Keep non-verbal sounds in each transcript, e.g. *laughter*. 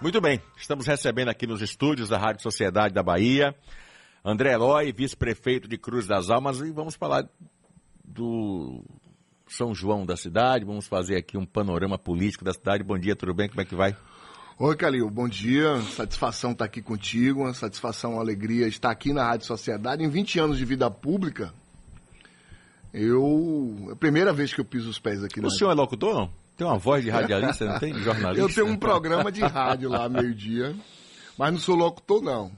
Muito bem, estamos recebendo aqui nos estúdios da Rádio Sociedade da Bahia, André Eloy, vice-prefeito de Cruz das Almas, e vamos falar do São João da cidade, vamos fazer aqui um panorama político da cidade. Bom dia, tudo bem? Como é que vai? Oi, Calil, bom dia. Satisfação estar aqui contigo, uma satisfação, uma alegria estar aqui na Rádio Sociedade. Em 20 anos de vida pública, eu. É a primeira vez que eu piso os pés aqui O na senhor é locutor, não? Tem uma voz de radialista, não tem? De jornalista? Eu tenho um programa de rádio lá, meio-dia, mas não sou locutor, não.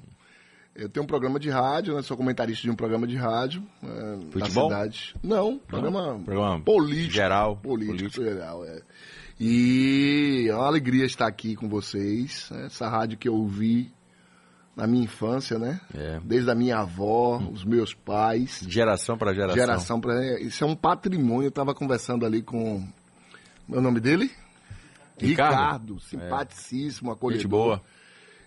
Eu tenho um programa de rádio, né? Sou comentarista de um programa de rádio é, na cidade. Não, programa, Programa político. geral, Político, político. geral, é. E é uma alegria estar aqui com vocês. né? Essa rádio que eu ouvi na minha infância, né? É. Desde a minha avó, os meus pais. Geração para geração. Geração para Isso é um patrimônio. Eu estava conversando ali com. Meu nome dele? Ricardo. simpaticíssimo, acolhedor. Gente boa.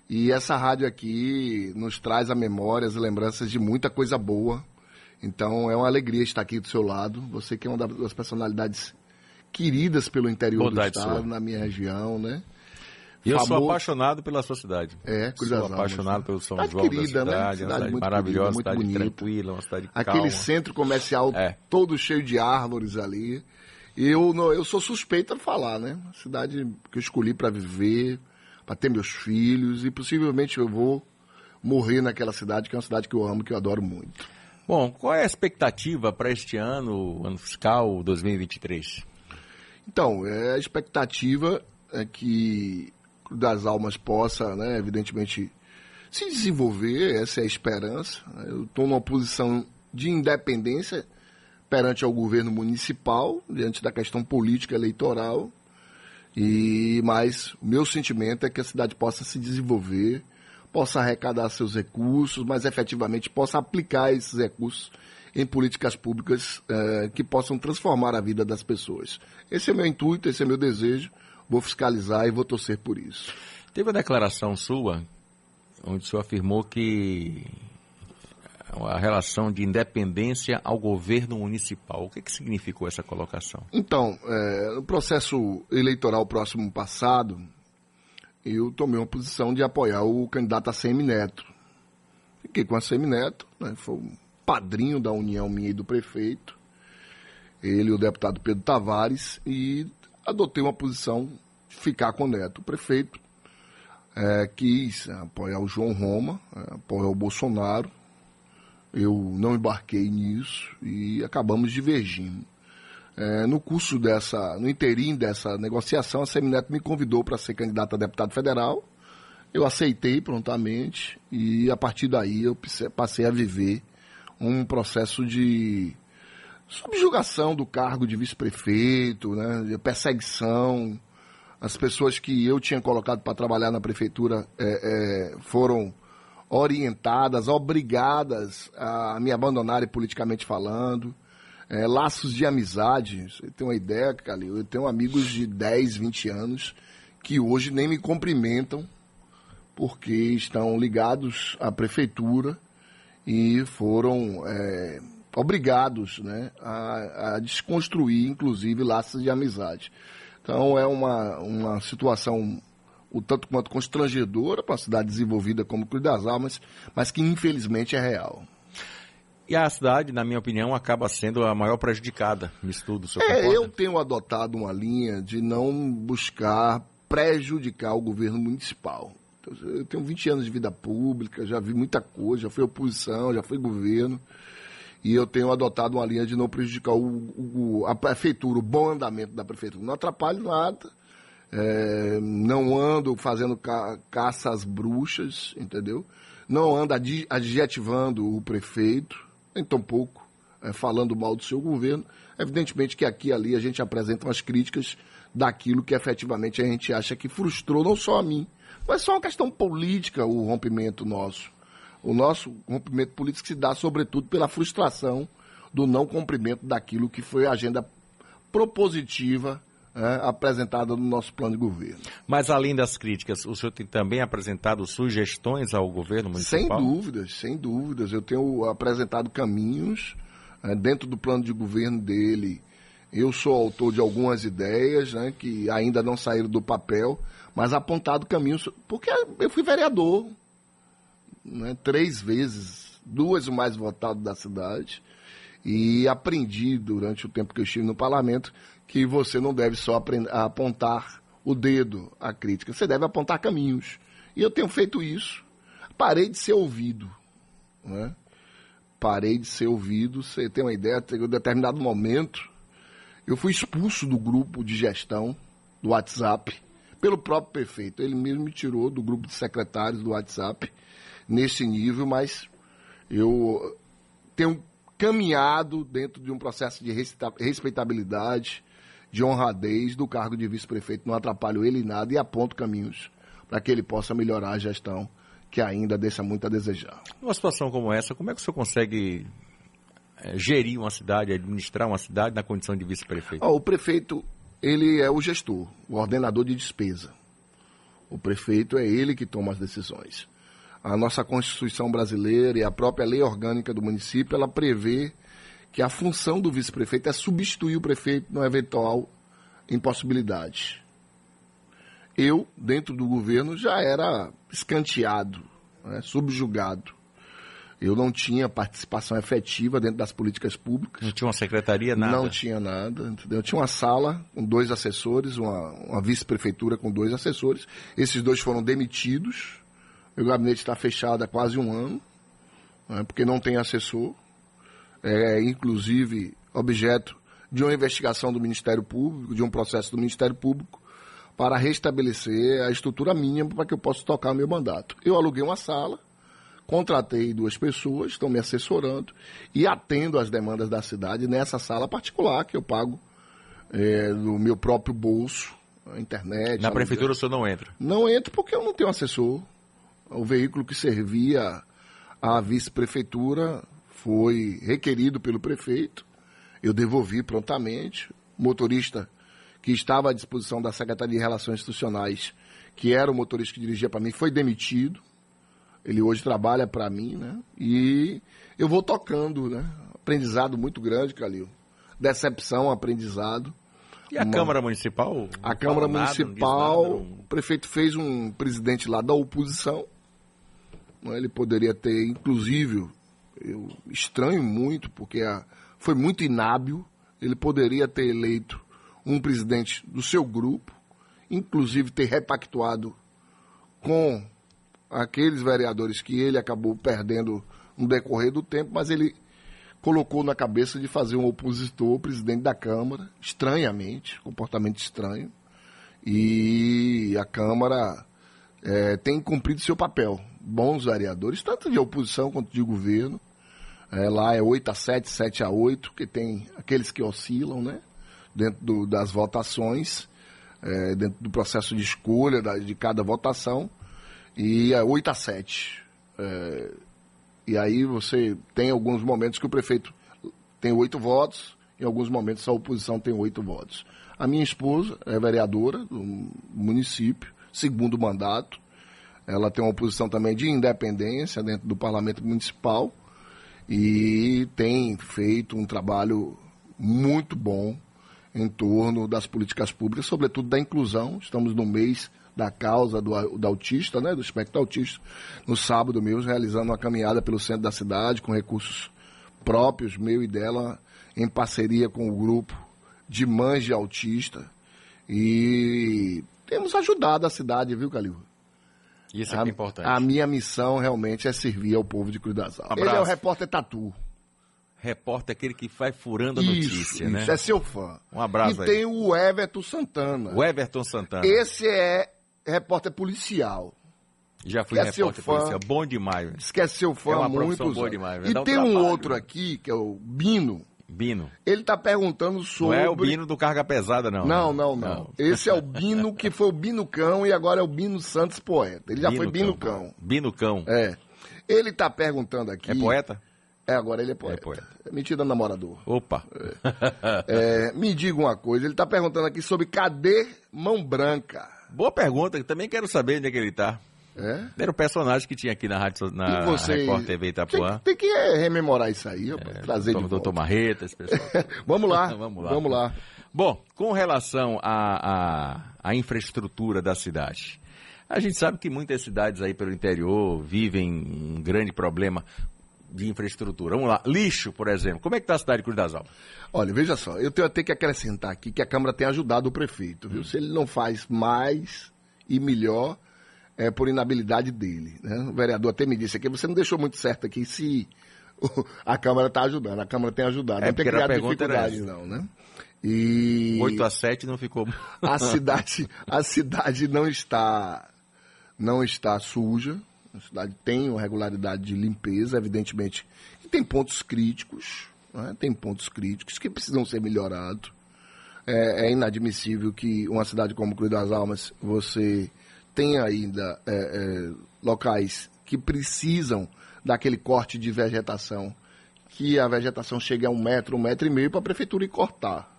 E essa rádio aqui nos traz a memória, as lembranças de muita coisa boa. Então é uma alegria estar aqui do seu lado. Você que é uma das personalidades queridas pelo interior Bondade do estado, sua. na minha região, né? E eu sou Famoso- apaixonado pela sua cidade. É, Sou Almas, apaixonado né? pelo São Cidade João querida, da né? cidade, é uma Cidade cidade muito maravilhosa, querida, cidade muito bonita. tranquila, uma cidade Aquele calma. centro comercial É. todo cheio de árvores ali. Eu, eu sou suspeita de falar, né? Cidade que eu escolhi para viver, para ter meus filhos e possivelmente eu vou morrer naquela cidade, que é uma cidade que eu amo, que eu adoro muito. Bom, qual é a expectativa para este ano, ano fiscal 2023? Então, é, a expectativa é que das Almas possa, né, evidentemente, se desenvolver, essa é a esperança. Eu estou numa posição de independência perante ao governo municipal, diante da questão política eleitoral, e mas o meu sentimento é que a cidade possa se desenvolver, possa arrecadar seus recursos, mas efetivamente possa aplicar esses recursos em políticas públicas eh, que possam transformar a vida das pessoas. Esse é meu intuito, esse é meu desejo. Vou fiscalizar e vou torcer por isso. Teve uma declaração sua, onde o senhor afirmou que a relação de independência ao governo municipal. O que, que significou essa colocação? Então, eh, no processo eleitoral próximo passado, eu tomei uma posição de apoiar o candidato a Semineto. Fiquei com a Semineto, né, foi o padrinho da união minha e do prefeito, ele o deputado Pedro Tavares, e adotei uma posição de ficar com o Neto. O prefeito eh, quis apoiar o João Roma, eh, apoiar o Bolsonaro. Eu não embarquei nisso e acabamos divergindo. É, no curso dessa, no interim dessa negociação, a Semineto me convidou para ser candidato a deputado federal. Eu aceitei prontamente e a partir daí eu passei a viver um processo de subjugação do cargo de vice-prefeito, né, de perseguição. As pessoas que eu tinha colocado para trabalhar na prefeitura é, é, foram orientadas, obrigadas a me abandonarem politicamente falando. É, laços de amizade. Você tem uma ideia, Calil? Eu tenho amigos de 10, 20 anos que hoje nem me cumprimentam porque estão ligados à prefeitura e foram é, obrigados né, a, a desconstruir, inclusive, laços de amizade. Então é uma, uma situação o tanto quanto constrangedora para uma cidade desenvolvida como Cruz das Almas, mas que infelizmente é real. E a cidade, na minha opinião, acaba sendo a maior prejudicada nisso tudo. É, eu tenho adotado uma linha de não buscar prejudicar o governo municipal. Então, Eu tenho 20 anos de vida pública, já vi muita coisa, já fui oposição, já fui governo. E eu tenho adotado uma linha de não prejudicar o, o- a prefeitura, o bom andamento da prefeitura. Não atrapalho nada. É, não ando fazendo ca caça às bruxas, entendeu? Não ando adjetivando o prefeito, nem tampouco é, falando mal do seu governo. Evidentemente que aqui e ali a gente apresenta umas críticas daquilo que efetivamente a gente acha que frustrou não só a mim, mas só uma questão política o rompimento nosso. O nosso rompimento político se dá sobretudo pela frustração do não cumprimento daquilo que foi a agenda propositiva né, apresentada no nosso plano de governo. Mas além das críticas, o senhor tem também apresentado sugestões ao governo Sem municipal? dúvidas, sem dúvidas. Eu tenho apresentado caminhos eh, dentro do plano de governo dele. Eu sou autor de algumas ideias né, que ainda não saíram do papel, mas apontado caminhos. Porque eu fui vereador né, três vezes, duas o mais votado da cidade, e aprendi durante o tempo que eu estive no parlamento que você não deve só apontar o dedo à crítica, você deve apontar caminhos. E eu tenho feito isso. Parei de ser ouvido. Né? Parei de ser ouvido. Você tem uma ideia, em um determinado momento, eu fui expulso do grupo de gestão do WhatsApp pelo próprio prefeito. Ele mesmo me tirou do grupo de secretários do WhatsApp nesse nível, mas eu tenho caminhado dentro de um processo de respeitabilidade, de honradez do cargo de vice-prefeito. Não atrapalho ele em nada e aponto caminhos para que ele possa melhorar a gestão que ainda deixa muito a desejar. Numa situação como essa, como é que o senhor consegue é, gerir uma cidade, administrar uma cidade na condição de vice-prefeito? Oh, o prefeito, ele é o gestor, o ordenador de despesa. O prefeito é ele que toma as decisões. A nossa Constituição brasileira e a própria lei orgânica do município, ela prevê que a função do vice-prefeito é substituir o prefeito numa eventual impossibilidade. Eu, dentro do governo, já era escanteado, né, subjugado. Eu não tinha participação efetiva dentro das políticas públicas. Não tinha uma secretaria, nada? Não tinha nada. Entendeu? Eu tinha uma sala com dois assessores, uma, uma vice-prefeitura com dois assessores. Esses dois foram demitidos. Meu gabinete está fechado há quase um ano, né, porque não tem assessor. É, inclusive, objeto de uma investigação do Ministério Público, de um processo do Ministério Público, para restabelecer a estrutura mínima para que eu possa tocar o meu mandato. Eu aluguei uma sala Contratei duas pessoas, estão me assessorando e atendo às demandas da cidade nessa sala particular que eu pago é, do meu próprio bolso, a internet. Na prefeitura o senhor não entra? Não entro porque eu não tenho assessor. O veículo que servia à vice-prefeitura foi requerido pelo prefeito. Eu devolvi prontamente. O motorista que estava à disposição da Secretaria de Relações Institucionais, que era o motorista que dirigia para mim, foi demitido. Ele hoje trabalha para mim, né? E eu vou tocando, né? Aprendizado muito grande, Calil. Decepção, aprendizado. E a Uma... Câmara Municipal? A Câmara Municipal, nada, o prefeito fez um presidente lá da oposição. Né? Ele poderia ter, inclusive, eu estranho muito, porque foi muito inábil. Ele poderia ter eleito um presidente do seu grupo, inclusive ter repactuado com aqueles vereadores que ele acabou perdendo no decorrer do tempo, mas ele colocou na cabeça de fazer um opositor presidente da Câmara, estranhamente, comportamento estranho. E a Câmara é, tem cumprido seu papel. Bons vereadores, tanto de oposição quanto de governo. É, lá é 8 a 7, 7 a 8, que tem aqueles que oscilam, né? Dentro do, das votações, é, dentro do processo de escolha da, de cada votação e é 8 a 7. É, e aí você tem alguns momentos que o prefeito tem oito votos, em alguns momentos a oposição tem oito votos. A minha esposa é vereadora do município, segundo mandato. Ela tem uma posição também de independência dentro do parlamento municipal e tem feito um trabalho muito bom em torno das políticas públicas, sobretudo da inclusão. Estamos no mês da causa do, do autista, né, do espectro autista, no sábado mesmo, realizando uma caminhada pelo centro da cidade com recursos próprios, meu e dela, em parceria com o grupo de mães de autista. E temos ajudado a cidade, viu, Calil? Isso é, a, é importante. A minha missão realmente é servir ao povo de Cruz das Almas. Ele é o repórter Tatu. Repórter aquele que vai furando a isso, notícia, isso, né? Isso, é seu fã. Um abraço e aí. tem o Everton Santana. O Everton Santana. Esse é repórter policial. Já fui Esquece repórter policial. Bom demais. Esquece seu fã é uma muito boa demais. E tem um, um outro aqui, que é o Bino. Bino. Ele está perguntando sobre. Não é o Bino do Carga Pesada, não. Não, não, não. não. Esse é o Bino que foi o Bino Cão e agora é o Bino Santos Poeta. Ele já Bino foi Bino Cão. Cão. Bino Cão. É. Ele está perguntando aqui. É poeta? É, agora ele é poeta. É poeta. É mentira namorador. Opa. É. É, me diga uma coisa, ele está perguntando aqui sobre cadê Mão Branca? Boa pergunta, também quero saber onde é que ele está. É? Era o personagem que tinha aqui na, rádio, na E você- Record TV Itapuã. Tem, tem que é, rememorar isso aí, rapaz, trazer de Doutor volta. Marreta, esse pessoal. *laughs* *laughs* Vamos lá, Vamos lá. vamos lá. Bom, com relação à, infraestrutura da cidade, a gente sabe que muitas cidades aí pelo interior vivem um grande problema de infraestrutura. Vamos lá, lixo, por exemplo. Como é que está a cidade de Cruz das Almas? Olha, veja só, eu tenho até que acrescentar aqui que a Câmara tem ajudado o prefeito, viu? Se ele não faz mais e melhor, é por inabilidade dele. Né? O vereador até me disse aqui, você não deixou muito certo aqui se a Câmara está ajudando. A Câmara tem ajudado, É, não tem criado dificuldades, essa. não, né? E 8 a 7 não ficou. a *laughs* cidade, a cidade não está não está suja. A cidade tem uma regularidade de limpeza, evidentemente. E tem pontos críticos, né? tem pontos críticos que precisam ser melhorados. É, é inadmissível que uma cidade como Cruz das Almas você tenha ainda é, é, locais que precisam daquele corte de vegetação, que a vegetação chegue a um metro, um metro e meio para a prefeitura ir cortar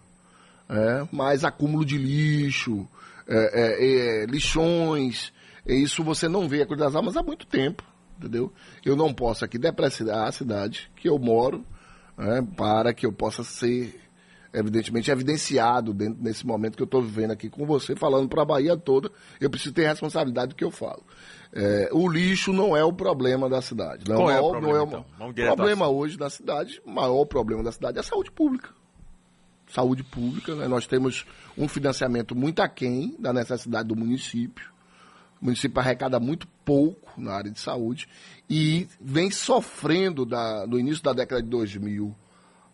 é, mais acúmulo de lixo, é, é, é, lixões. Isso você não vê a Cruz das Almas há muito tempo, entendeu? Eu não posso aqui depreciar a cidade que eu moro para que eu possa ser, evidentemente, evidenciado dentro desse momento que eu estou vivendo aqui com você, falando para a Bahia toda. Eu preciso ter responsabilidade do que eu falo. É, o lixo não é o problema da cidade. Não Qual é o não problema, é então? o ao problema hoje da cidade, o maior problema da cidade é a saúde pública saúde pública. né? Nós temos um financiamento muito aquém da necessidade do município. O município arrecada muito pouco na área de saúde e vem sofrendo da, do início da década de 2000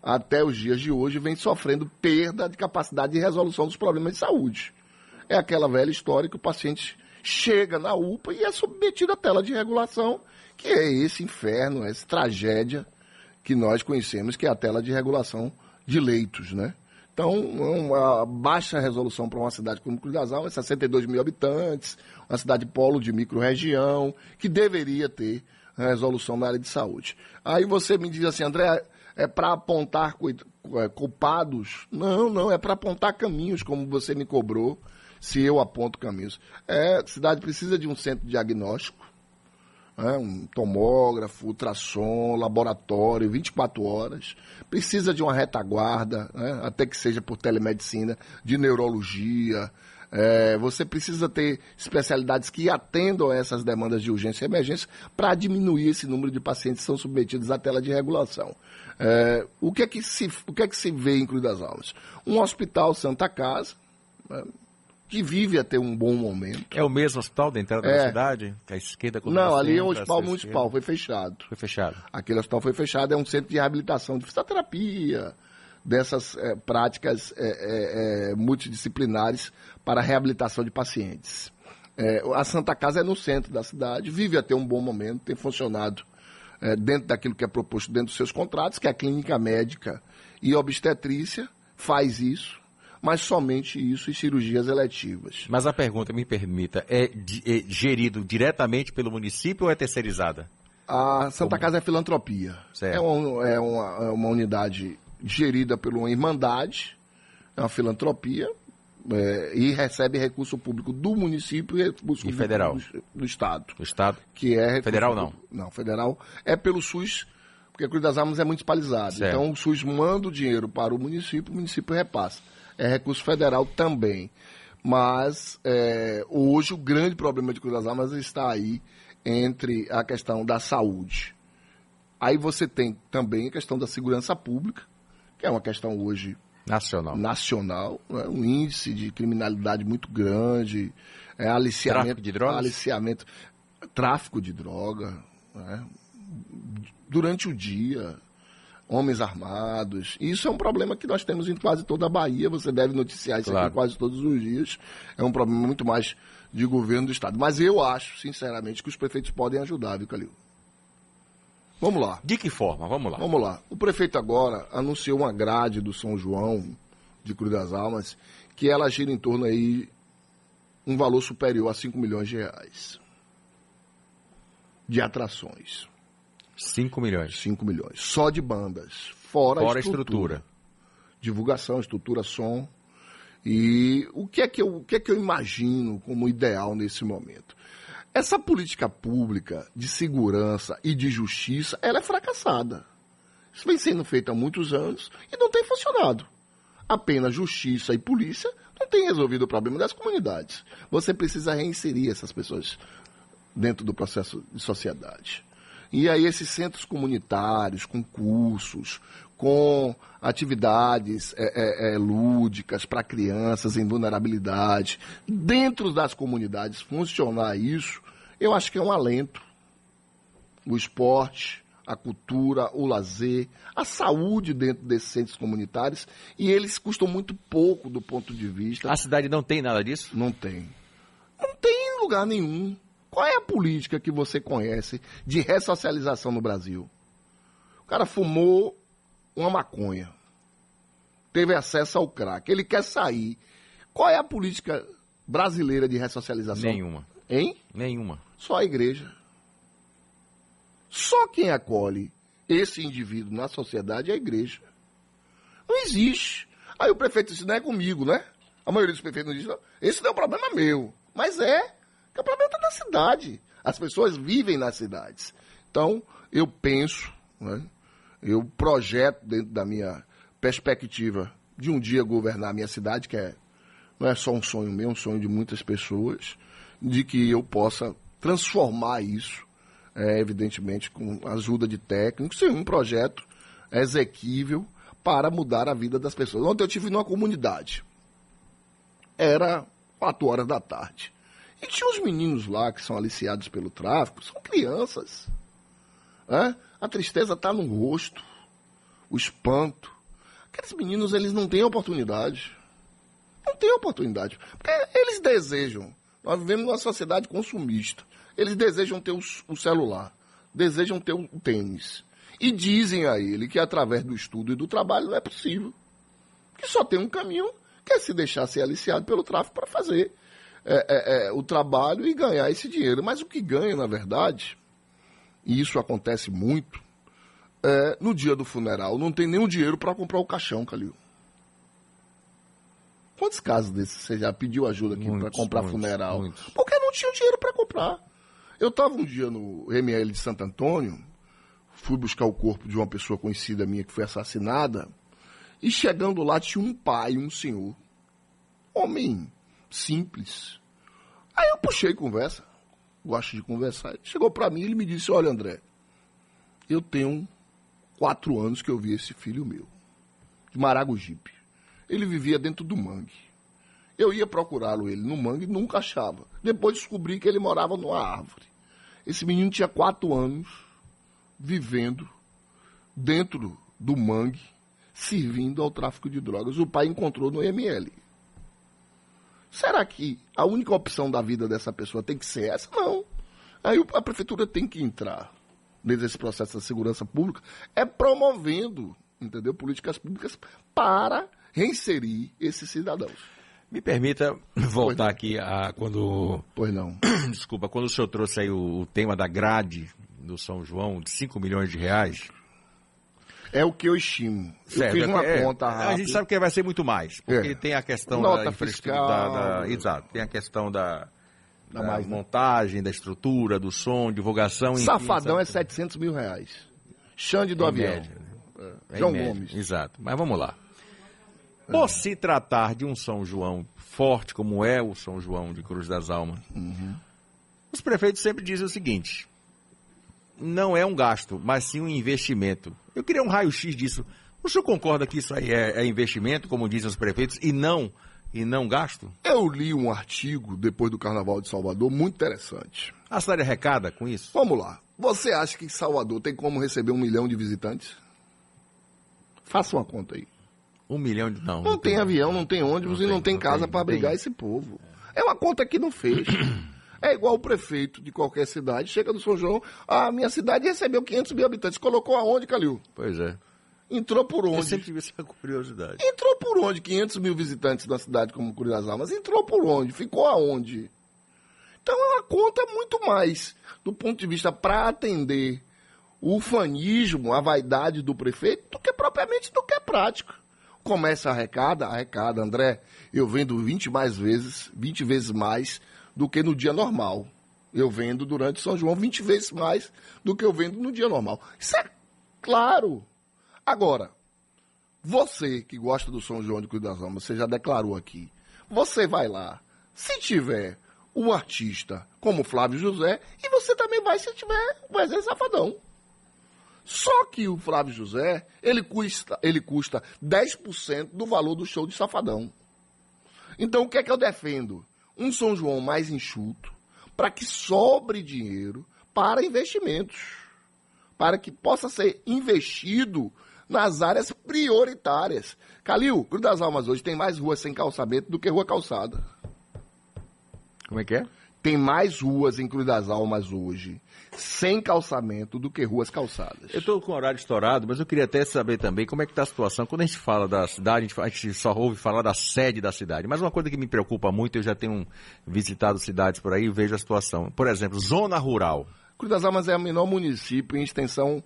até os dias de hoje, vem sofrendo perda de capacidade de resolução dos problemas de saúde. É aquela velha história que o paciente chega na UPA e é submetido à tela de regulação, que é esse inferno, essa tragédia que nós conhecemos, que é a tela de regulação de leitos, né? Então, é uma baixa resolução para uma cidade como Cruz Almas, 62 mil habitantes, uma cidade polo de micro-região, que deveria ter resolução na área de saúde. Aí você me diz assim, André, é para apontar é, culpados? Não, não, é para apontar caminhos, como você me cobrou, se eu aponto caminhos. É, a cidade precisa de um centro diagnóstico, né, um tomógrafo, ultrassom, laboratório, 24 horas. Precisa de uma retaguarda, né, até que seja por telemedicina, de neurologia. É, você precisa ter especialidades que atendam a essas demandas de urgência e emergência para diminuir esse número de pacientes que são submetidos à tela de regulação. É, o, que é que se, o que é que se vê em Cruz das Almas? Um hospital Santa Casa, né, que vive a ter um bom momento. É o mesmo hospital da entrada da É. cidade? Que a esquerda quando Não, ali é um hospital municipal, esquerda- foi fechado. Foi fechado. Aquele hospital foi fechado, é um centro de reabilitação de fisioterapia, dessas eh, práticas eh, eh, eh, multidisciplinares para reabilitação de pacientes. A Santa Casa é no centro da cidade, vive até um bom momento, tem funcionado eh, dentro daquilo que é proposto dentro dos seus contratos, que é a clínica médica e obstetrícia, faz isso, mas somente isso e cirurgias eletivas. Mas a pergunta, me permita, é, é gerido diretamente pelo município ou é terceirizada? A Santa Casa é filantropia. É, um- é uma, é uma unidade gerida por uma irmandade, é uma filantropia, é, e recebe recurso público do município e recurso público federal? Do, do Estado. Do Estado? Que é Federal, não? público- Não, federal é pelo SUS, porque a Cruz das Almas é municipalizado. Certo. Então o SUS manda o dinheiro para o município, o município repassa. É recurso federal também. Mas é, hoje o grande problema de Cruz das Almas está aí entre a questão da saúde. Aí você tem também a questão da segurança pública, que é uma questão hoje Nacional. nacional, né? um índice de criminalidade muito grande, é, aliciamento, Tráfico de drogas? aliciamento, tráfico de droga, né? durante o dia, homens armados. Isso é um problema que nós temos em quase toda a Bahia. Você deve noticiar isso Claro. aqui quase todos os dias. É um problema muito mais de governo do estado. Mas eu acho, sinceramente, que os prefeitos podem ajudar, viu, Calil? Vamos lá. De que forma? Vamos lá. Vamos lá. O prefeito agora anunciou uma grade do São João de Cruz das Almas que ela gira em torno aí um valor superior a 5 milhões de reais de atrações. 5 milhões. 5 milhões. Só de bandas. Fora, Fora a a estrutura. Divulgação, estrutura, som. E o que é que eu, o que é que eu imagino como ideal nesse momento? Essa política pública de segurança e de justiça, ela é fracassada. Isso vem sendo feito há muitos anos e não tem funcionado. Apenas justiça e polícia não têm resolvido o problema das comunidades. Você precisa reinserir essas pessoas dentro do processo de sociedade. E aí esses centros comunitários, com cursos, com atividades é, é, é, lúdicas para crianças em vulnerabilidade, dentro das comunidades funcionar isso, eu acho que é um alento. O esporte, a cultura, o lazer, a saúde dentro desses centros comunitários, e eles custam muito pouco do ponto de vista. A cidade não tem nada disso? Não tem. Não tem em lugar nenhum. Qual é a política que você conhece de ressocialização no Brasil? O cara fumou uma maconha, teve acesso ao crack, ele quer sair. Qual é a política brasileira de ressocialização? Nenhuma. Hein? Nenhuma. Só a igreja. Só quem acolhe esse indivíduo na sociedade é a igreja. Não existe. Aí o prefeito disse, não é comigo, né? A maioria dos prefeitos não diz, não, esse não é um problema meu. Mas é. Que o problema está na cidade. As pessoas vivem nas cidades. Então, eu penso, né? Eu projeto dentro da minha perspectiva de um dia governar a minha cidade, que é, não é só um sonho meu, é um sonho de muitas pessoas, de que eu possa transformar isso, é, evidentemente, com a ajuda de técnicos, em um projeto exequível para mudar a vida das pessoas. Ontem eu tive numa comunidade. Era quatro horas da tarde. E tinha os meninos lá que são aliciados pelo tráfico, são crianças. Né? A tristeza está no rosto, o espanto. Aqueles meninos, eles não têm oportunidade. Não têm oportunidade. Porque eles desejam. Nós vivemos numa sociedade consumista. Eles desejam ter o, celular, desejam ter o tênis. E dizem a ele que através do estudo e do trabalho não é possível. Que só tem um caminho, que é se deixar ser aliciado pelo tráfico para fazer é, é, é, o trabalho e ganhar esse dinheiro. Mas o que ganha, na verdade, e isso acontece muito, é, no dia do funeral não tem nenhum dinheiro para comprar o caixão, Calil. Quantos casos desses você já pediu ajuda aqui para comprar muitos, funeral? Muitos. Porque não tinha dinheiro para comprar. Eu estava um dia no ML de Santo Antônio, fui buscar o corpo de uma pessoa conhecida minha que foi assassinada, e chegando lá tinha um pai, um senhor, homem simples. Aí eu puxei conversa, gosto de conversar. Ele chegou para mim e ele me disse: Olha, André, eu tenho quatro anos que eu vi esse filho meu, de Maragogipe. Ele vivia dentro do mangue. Eu ia procurá-lo ele no mangue e nunca achava. Depois descobri que ele morava numa árvore. Esse menino tinha quatro anos vivendo dentro do mangue, servindo ao tráfico de drogas. O pai encontrou no ML. Será que a única opção da vida dessa pessoa tem que ser essa? Não. Aí a prefeitura tem que entrar nesse processo da segurança pública, é promovendo, entendeu, políticas públicas para reinserir esses cidadãos. Me permita voltar aqui a quando. Pois não. *coughs* Desculpa, quando o senhor trouxe aí o, o tema da grade do São João, de 5 milhões de reais. É o que eu estimo. Certo, eu fiz uma é, conta rápida. A gente sabe que vai ser muito mais, porque é. tem a questão Nota da infraestrutura. Da, da, exato, tem a questão da, da mais, né? montagem, da estrutura, do som, divulgação. Safadão enfim, é 700 mil reais. Xande do em avião. Média, né? é. João Gomes. Exato, mas vamos lá. Por se tratar de um São João forte, como é o São João de Cruz das Almas, uhum. os prefeitos sempre dizem o seguinte: não é um gasto, mas sim um investimento. Eu queria um raio-x disso. O senhor concorda que isso aí é, é, investimento, como dizem os prefeitos, e não e não gasto? Eu li um artigo depois do Carnaval de Salvador muito interessante. A cidade arrecada com isso? Vamos lá. Você acha que Salvador tem como receber um milhão de visitantes? Faça uma conta aí. Um milhão de. Não. Não, não tem, tem, avião, não tem ônibus não e não tem, tem casa para abrigar esse povo. É uma conta que não fez. *clears throat* É igual o prefeito de qualquer cidade, chega do São João, a minha cidade recebeu 500 mil habitantes. Colocou aonde, Calil? Pois é. Entrou por onde? Eu sempre tive essa curiosidade. Entrou por onde? 500 mil visitantes na cidade como Cruz das Almas. Entrou por onde? Ficou aonde? Então é uma conta muito mais do ponto de vista para atender o ufanismo, a vaidade do prefeito, do que propriamente do que é prático. Começa a arrecada, arrecada, André, eu vendo 20 mais vezes, 20 vezes mais do que no dia normal. Eu vendo durante São João 20 vezes mais do que eu vendo no dia normal. Isso é claro. Agora, você que gosta do São João de Cruz das Almas, você já declarou aqui. Você vai lá. Se tiver um artista como Flávio José, e você também vai se tiver o Wesley Safadão. Só que o Flávio José, ele custa, ele custa 10% do valor do show de Safadão. Então o que é que eu defendo? Um São João mais enxuto, para que sobre dinheiro para investimentos, para que possa ser investido nas áreas prioritárias. Calil, Cruz das Almas hoje tem mais ruas sem calçamento do que rua calçada. Como é que é? Tem mais ruas em Cruz das Almas hoje sem calçamento do que ruas calçadas. Eu estou com o horário estourado, mas eu queria até saber também como é que está a situação. Quando a gente fala da cidade, a gente, só ouve falar da sede da cidade. Mas uma coisa que me preocupa muito, eu já tenho visitado cidades por aí e vejo a situação. Por exemplo, zona rural. Cruz das Almas é o menor município em extensão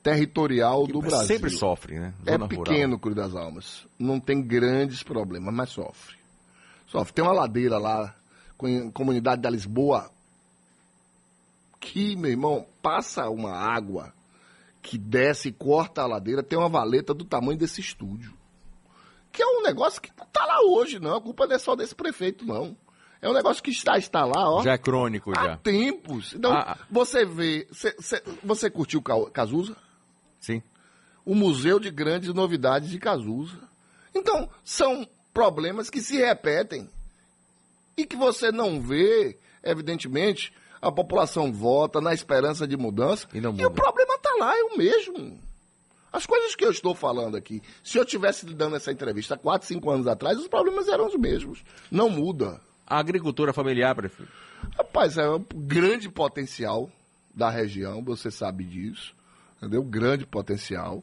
territorial que do Brasil. Sempre sofre, né? Zona é pequeno rural. Cruz das Almas. Não tem grandes problemas, mas sofre. Sofre. Tem uma ladeira lá, comunidade da Lisboa, que, meu irmão, passa uma água que desce e corta a ladeira, tem uma valeta do tamanho desse estúdio. Que é um negócio que não tá lá hoje, não. A culpa não é só desse prefeito, não. É um negócio que está, está lá, ó. Já é crônico, já. Há tempos. Então, ah, ah. você vê. Cê, cê, você curtiu Cazuza? Sim. O Museu de Grandes Novidades de Cazuza. Então, são problemas que se repetem e que você não vê, evidentemente, a população vota na esperança de mudança. E, e o problema está lá, é o mesmo. As coisas que eu estou falando aqui, se eu tivesse dando essa entrevista 4, 5 anos atrás, os problemas eram os mesmos. Não muda. A agricultura familiar, prefeito? Rapaz, é um grande potencial da região, você sabe disso. Entendeu? Grande potencial.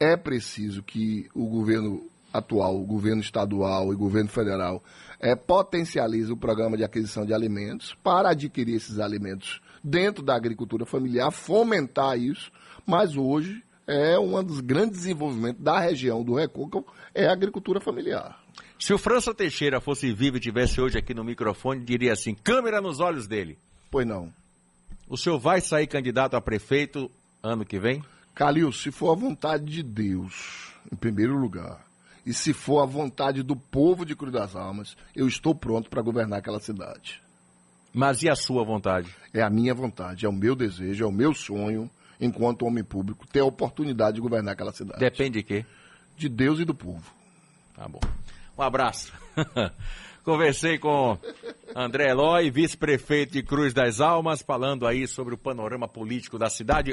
É preciso que o governo atual, governo estadual e governo federal, é, potencialize o programa de aquisição de alimentos para adquirir esses alimentos dentro da agricultura familiar, fomentar isso, mas hoje é um dos grandes desenvolvimentos da região do Recôncavo, é a agricultura familiar. Se o França Teixeira fosse vivo e tivesse hoje aqui no microfone, diria assim, câmera nos olhos dele. Pois não. O senhor vai sair candidato a prefeito ano que vem? Calil, se for a vontade de Deus, em primeiro lugar, e se for a vontade do povo de Cruz das Almas, eu estou pronto para governar aquela cidade. Mas e a sua vontade? É a minha vontade, é o meu desejo, é o meu sonho, enquanto homem público, ter a oportunidade de governar aquela cidade. Depende de quê? De Deus e do povo. Tá bom. Um abraço. *laughs* Conversei com André Eloy, vice-prefeito de Cruz das Almas, falando aí sobre o panorama político da cidade.